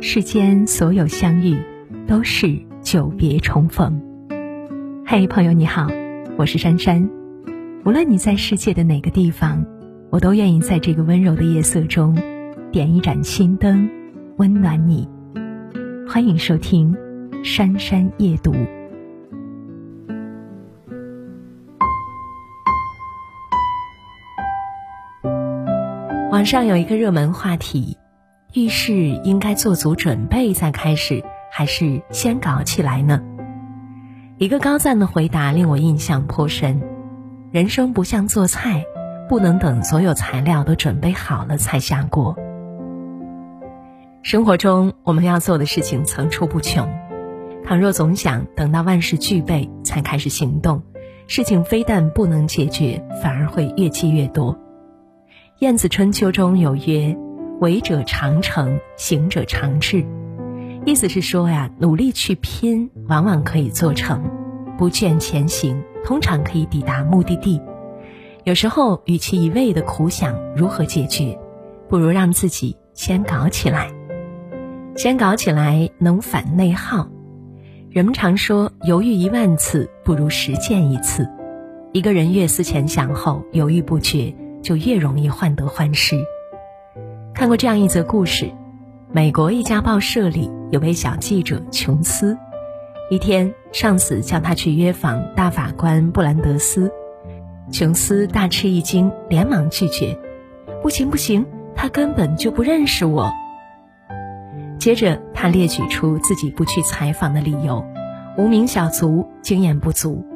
世间所有相遇，都是久别重逢。嘿，朋友你好，我是珊珊。无论你在世界的哪个地方，我都愿意在这个温柔的夜色中，点一盏心灯，温暖你。欢迎收听《珊珊夜读》。网上有一个热门话题：遇事应该做足准备再开始，还是先搞起来呢？一个高赞的回答令我印象颇深。人生不像做菜，不能等所有材料都准备好了才下锅。生活中我们要做的事情层出不穷，倘若总想等到万事俱备才开始行动，事情非但不能解决，反而会越积越多。《晏子春秋》中有曰：“为者常成，行者常至。”意思是说呀，努力去拼，往往可以做成；不倦前行，通常可以抵达目的地。有时候，与其一味的苦想如何解决，不如让自己先搞起来。先搞起来能反内耗。人们常说，犹豫一万次不如实践一次。一个人越思前想后，犹豫不决。就越容易患得患失。看过这样一则故事：美国一家报社里有位小记者琼斯，一天上司叫他去约访大法官布兰德斯，琼斯大吃一惊，连忙拒绝：“不行不行，他根本就不认识我。”接着他列举出自己不去采访的理由：无名小卒，经验不足。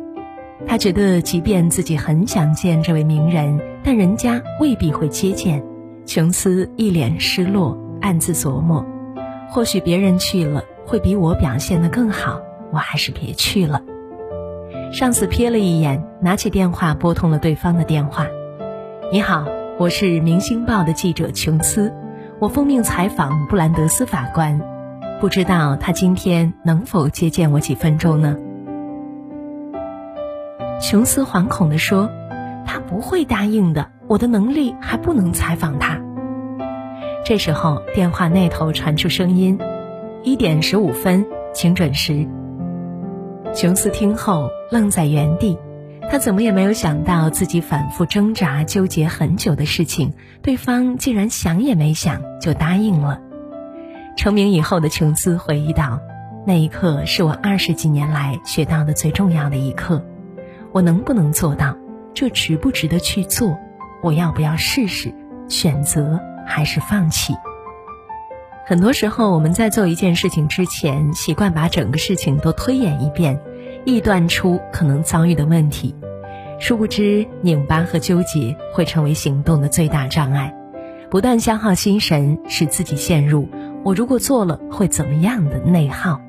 他觉得，即便自己很想见这位名人，但人家未必会接见。琼斯一脸失落，暗自琢磨：或许别人去了会比我表现得更好，我还是别去了。上司瞥了一眼，拿起电话拨通了对方的电话：“你好，我是《明星报》的记者琼斯，我奉命采访布兰德斯法官，不知道他今天能否接见我几分钟呢？”琼斯惶恐地说：“他不会答应的，我的能力还不能采访他。”这时候，电话那头传出声音：“一点十五分，请准时。”琼斯听后愣在原地，他怎么也没有想到自己反复挣扎、纠结很久的事情，对方竟然想也没想就答应了。成名以后的琼斯回忆道：“那一刻是我二十几年来学到的最重要的一课。”我能不能做到？这值不值得去做？我要不要试试？选择还是放弃？很多时候，我们在做一件事情之前，习惯把整个事情都推演一遍，臆断出可能遭遇的问题。殊不知，拧巴和纠结会成为行动的最大障碍，不断消耗心神，使自己陷入“我如果做了会怎么样的”内耗。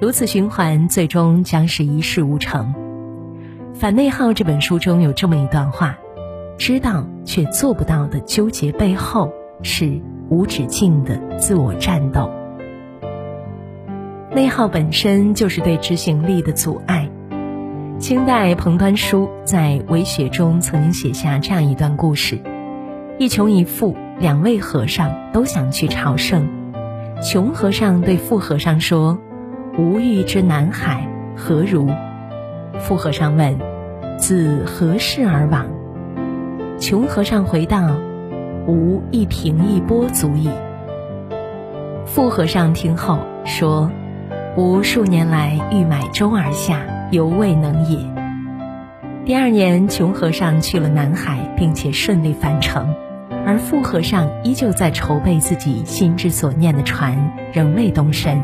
如此循环，最终将是一事无成。《反内耗》这本书中有这么一段话：知道却做不到的纠结背后，是无止境的自我战斗。内耗本身就是对执行力的阻碍。清代彭端书在《为雪》中曾经写下这样一段故事：一穷一富，两位和尚都想去朝圣。穷和尚对富和尚说：“吾欲之南海，何如？”富和尚问：“自何事而往？”穷和尚回道：“吾一平一波足矣。”富和尚听后说：“吾数年来欲买舟而下，犹未能也。”第二年，穷和尚去了南海，并且顺利返程，而富和尚依旧在筹备自己心之所念的船，仍未动身。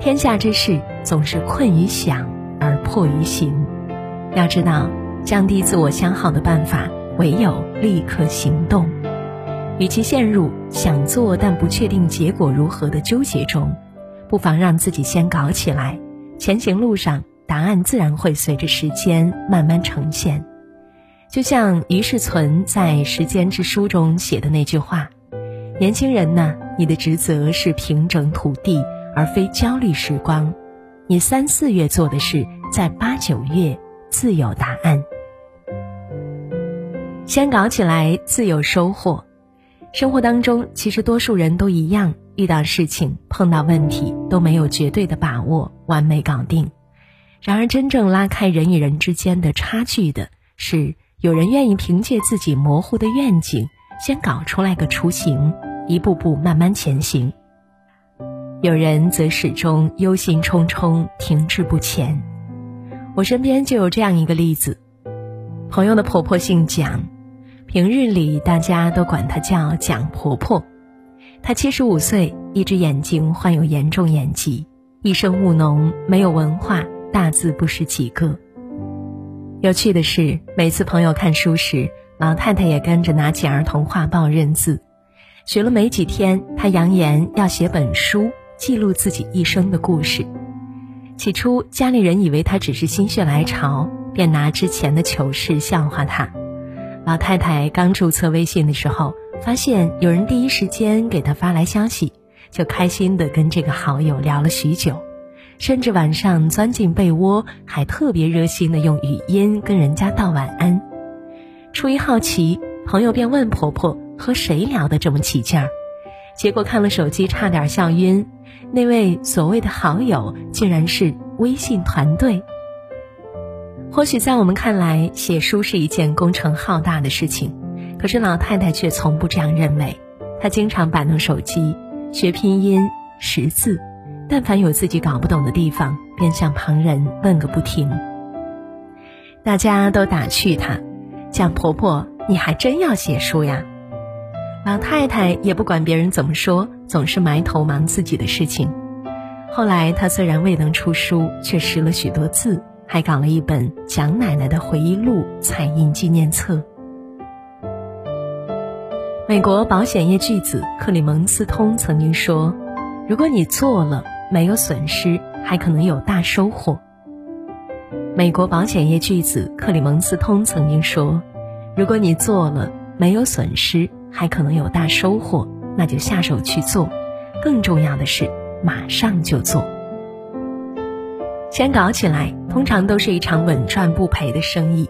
天下之事，总是困于想。而迫于行，要知道，降低自我消耗的办法唯有立刻行动。与其陷入想做但不确定结果如何的纠结中，不妨让自己先搞起来。前行路上，答案自然会随着时间慢慢呈现。就像于世存在《时间之书》中写的那句话：“年轻人呢，你的职责是平整土地，而非焦虑时光。”你三四月做的事，在八九月自有答案。先搞起来，自有收获。生活当中，其实多数人都一样，遇到事情、碰到问题都没有绝对的把握完美搞定。然而，真正拉开人与人之间的差距的是，有人愿意凭借自己模糊的愿景，先搞出来个雏形，一步步慢慢前行；有人则始终忧心忡忡，停滞不前。我身边就有这样一个例子，朋友的婆婆姓蒋。平日里，大家都管她叫蒋婆婆。她七十五岁，一只眼睛患有严重眼疾，一生务农，没有文化，大字不识几个。有趣的是，每次朋友看书时，老太太也跟着拿起儿童画报认字。学了没几天，她扬言要写本书，记录自己一生的故事。起初，家里人以为她只是心血来潮，便拿之前的糗事笑话她。老太太刚注册微信的时候，发现有人第一时间给她发来消息，就开心的跟这个好友聊了许久，甚至晚上钻进被窝，还特别热心的用语音跟人家道晚安。出于好奇，朋友便问婆婆和谁聊得这么起劲儿，结果看了手机差点笑晕，那位所谓的好友竟然是微信团队。或许在我们看来，写书是一件工程浩大的事情，可是老太太却从不这样认为。她经常摆弄手机，学拼音、识字，但凡有自己搞不懂的地方，便向旁人问个不停。大家都打趣她：“蒋婆婆，你还真要写书呀？”老太太也不管别人怎么说，总是埋头忙自己的事情。后来，她虽然未能出书，却识了许多字。还搞了一本蒋奶奶的回忆录彩印纪念册。美国保险业巨子克里蒙斯通曾经说：“如果你做了没有损失，还可能有大收获。”美国保险业巨子克里蒙斯通曾经说：“如果你做了没有损失，还可能有大收获，那就下手去做。更重要的是，马上就做。”先搞起来，通常都是一场稳赚不赔的生意。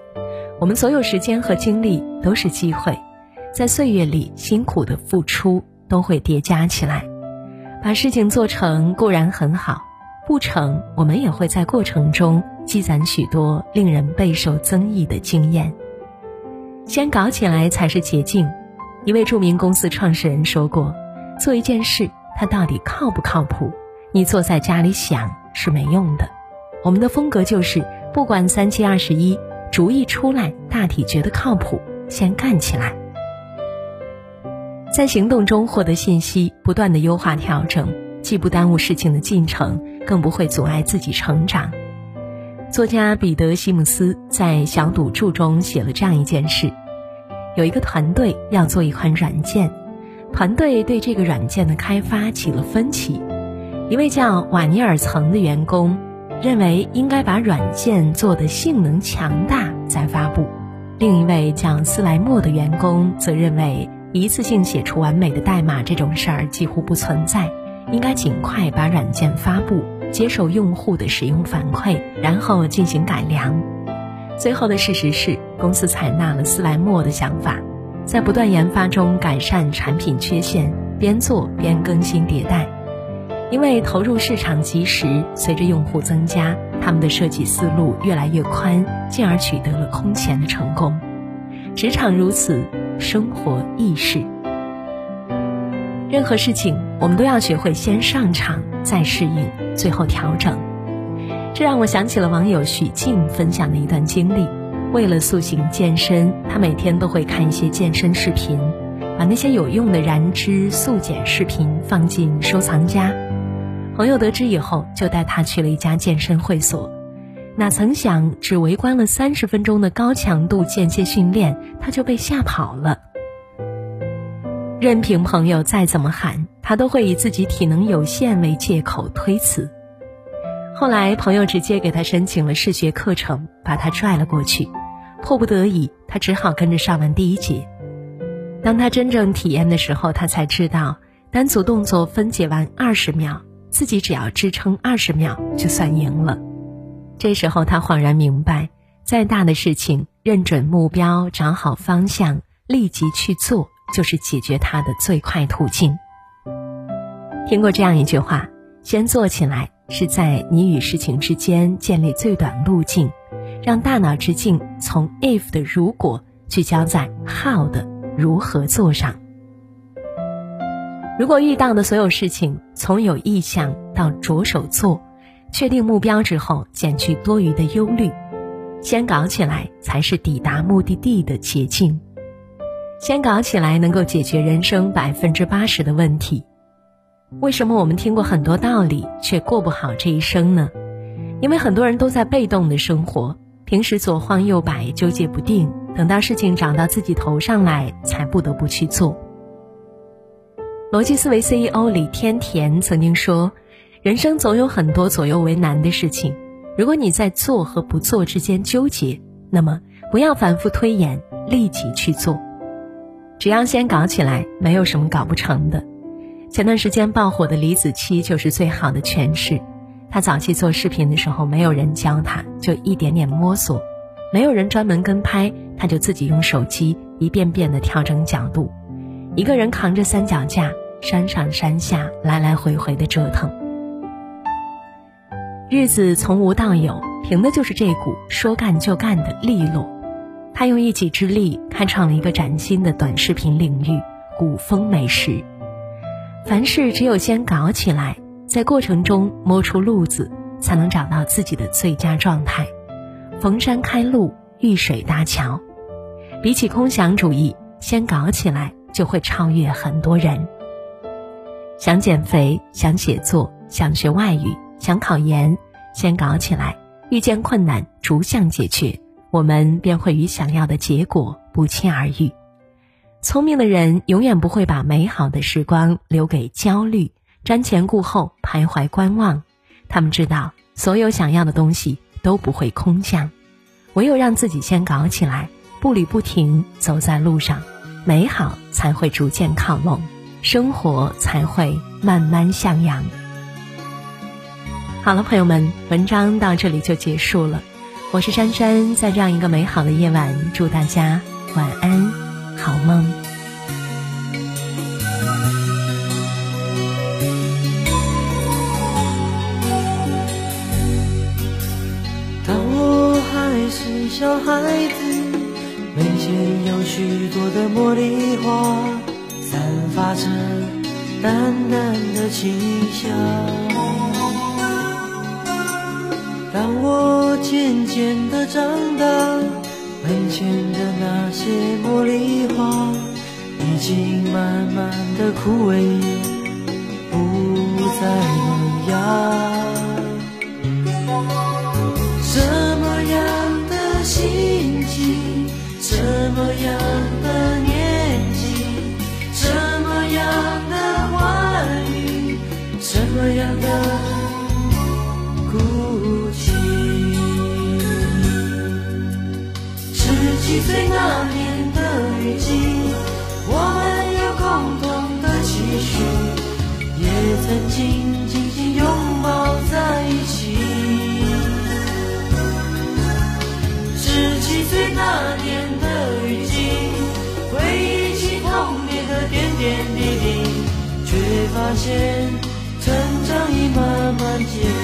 我们所有时间和精力都是机会，在岁月里辛苦的付出都会叠加起来。把事情做成固然很好，不成我们也会在过程中积攒许多令人备受争议的经验。先搞起来才是捷径。一位著名公司创始人说过：“做一件事，它到底靠不靠谱？你坐在家里想是没用的。”我们的风格就是，不管三七二十一，主意出来，大体觉得靠谱，先干起来。在行动中获得信息，不断的优化调整，既不耽误事情的进程，更不会阻碍自己成长。作家彼得·西姆斯在《小赌注》中写了这样一件事：有一个团队要做一款软件，团队对这个软件的开发起了分歧，一位叫瓦尼尔层的员工。认为应该把软件做的性能强大再发布，另一位叫斯莱默的员工则认为一次性写出完美的代码这种事儿几乎不存在，应该尽快把软件发布，接受用户的使用反馈，然后进行改良。最后的事实是，公司采纳了斯莱默的想法，在不断研发中改善产品缺陷，边做边更新迭代。因为投入市场及时，随着用户增加，他们的设计思路越来越宽，进而取得了空前的成功。职场如此，生活亦是。任何事情，我们都要学会先上场，再适应，最后调整。这让我想起了网友许静分享的一段经历：为了塑形健身，他每天都会看一些健身视频，把那些有用的燃脂速减视频放进收藏夹。朋友得知以后，就带他去了一家健身会所，哪曾想只围观了三十分钟的高强度间歇训练，他就被吓跑了。任凭朋友再怎么喊，他都会以自己体能有限为借口推辞。后来，朋友直接给他申请了视觉课程，把他拽了过去。迫不得已，他只好跟着上完第一节。当他真正体验的时候，他才知道单组动作分解完二十秒。自己只要支撑二十秒就算赢了。这时候他恍然明白，再大的事情，认准目标，找好方向，立即去做就是解决它的最快途径。听过这样一句话：先做起来，是在你与事情之间建立最短路径，让大脑之镜从 if 的如果聚焦在 how 的如何做上。如果遇到的所有事情从有意向到着手做，确定目标之后，减去多余的忧虑，先搞起来才是抵达目的地的捷径。先搞起来能够解决人生百分之八十的问题。为什么我们听过很多道理，却过不好这一生呢？因为很多人都在被动的生活，平时左晃右摆，纠结不定，等到事情长到自己头上来，才不得不去做。逻辑思维 CEO 李天田曾经说：“人生总有很多左右为难的事情，如果你在做和不做之间纠结，那么不要反复推演，立即去做。只要先搞起来，没有什么搞不成的。”前段时间爆火的李子柒就是最好的诠释。他早期做视频的时候，没有人教他，就一点点摸索；没有人专门跟拍，他就自己用手机一遍遍的调整角度，一个人扛着三脚架，山上山下来来回回的折腾。日子从无到有，凭的就是这股说干就干的利落。他用一己之力开创了一个崭新的短视频领域——古风美食。凡事只有先搞起来，在过程中摸出路子，才能找到自己的最佳状态。逢山开路，遇水搭桥。比起空想主义，先搞起来就会超越很多人。想减肥，想写作，想学外语，想考研，先搞起来。遇见困难，逐项解决，我们便会与想要的结果不期而遇。聪明的人永远不会把美好的时光留给焦虑、瞻前顾后、徘徊观望。他们知道，所有想要的东西都不会空降，唯有让自己先搞起来，步履不停走在路上，美好才会逐渐靠拢，生活才会慢慢向阳。好了，朋友们，文章到这里就结束了。我是珊珊，在这样一个美好的夜晚，祝大家晚安。门前的那些茉莉花，已经慢慢的枯萎，不再萌芽。发现成长已慢慢接